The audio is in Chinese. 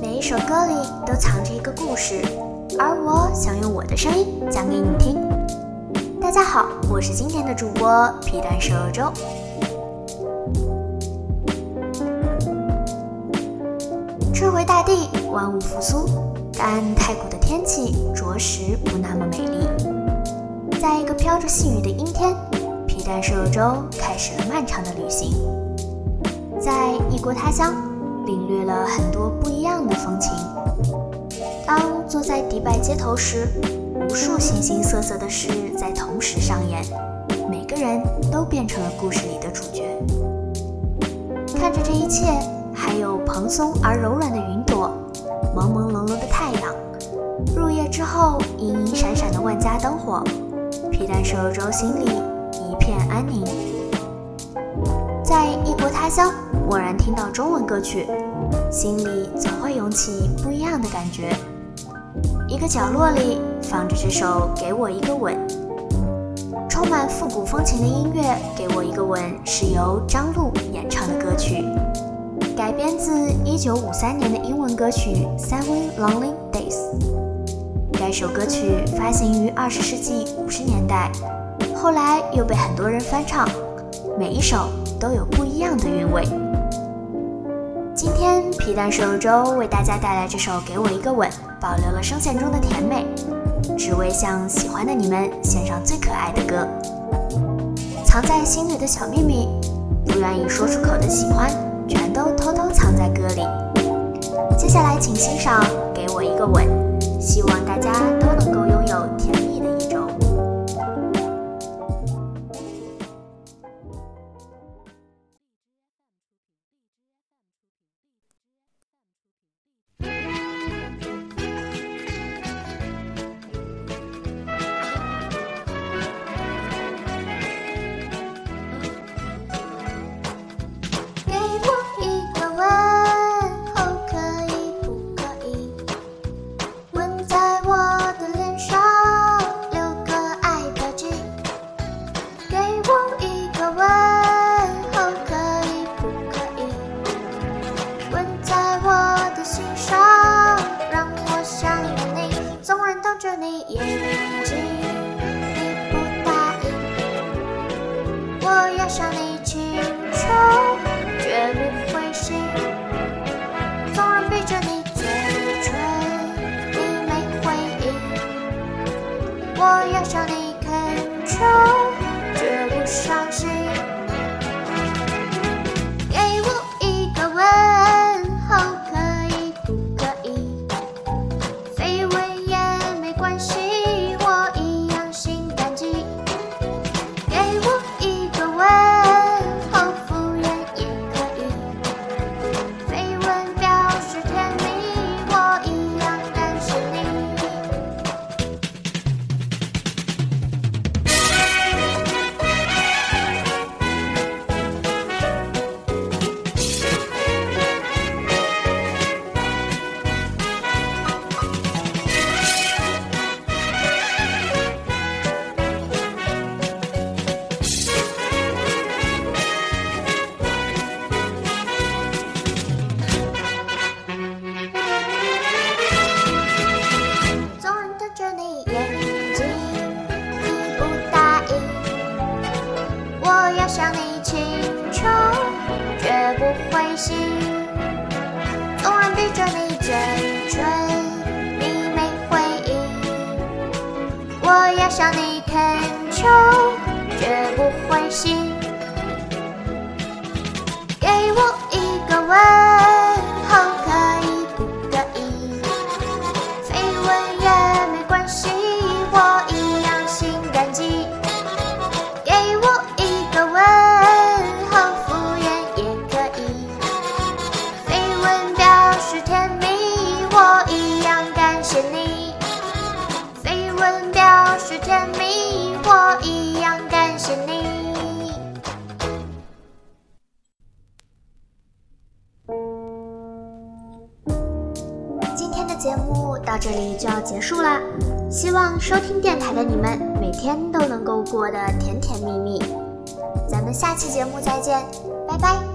每一首歌里都藏着一个故事，而我想用我的声音讲给你听。大家好，我是今天的主播皮蛋瘦肉粥。春回大地，万物复苏，但太古的天气着实不那么美丽。在一个飘着细雨的阴天，皮蛋瘦肉粥开始了漫长的旅行，在异国他乡。领略了很多不一样的风情。当坐在迪拜街头时，无数形形色色的事在同时上演，每个人都变成了故事里的主角。看着这一切，还有蓬松而柔软的云朵，朦朦胧胧的太阳，入夜之后隐隐闪闪的万家灯火，皮蛋瘦肉粥心里一片安宁。在异国他乡。蓦然听到中文歌曲，心里总会涌起不一样的感觉。一个角落里放着这首《给我一个吻》，充满复古风情的音乐。《给我一个吻》是由张璐演唱的歌曲，改编自1953年的英文歌曲《Seven Lonely Days》。该首歌曲发行于20世纪50年代，后来又被很多人翻唱，每一首都有不一样的韵味。今天皮蛋瘦肉粥为大家带来这首《给我一个吻》，保留了声线中的甜美，只为向喜欢的你们献上最可爱的歌。藏在心里的小秘密，不愿意说出口的喜欢，全都偷偷藏在歌里。接下来，请欣赏《给我一个吻》，希望大家都能够拥有甜蜜恳求，绝不灰心。到这里就要结束啦，希望收听电台的你们每天都能够过得甜甜蜜蜜。咱们下期节目再见，拜拜。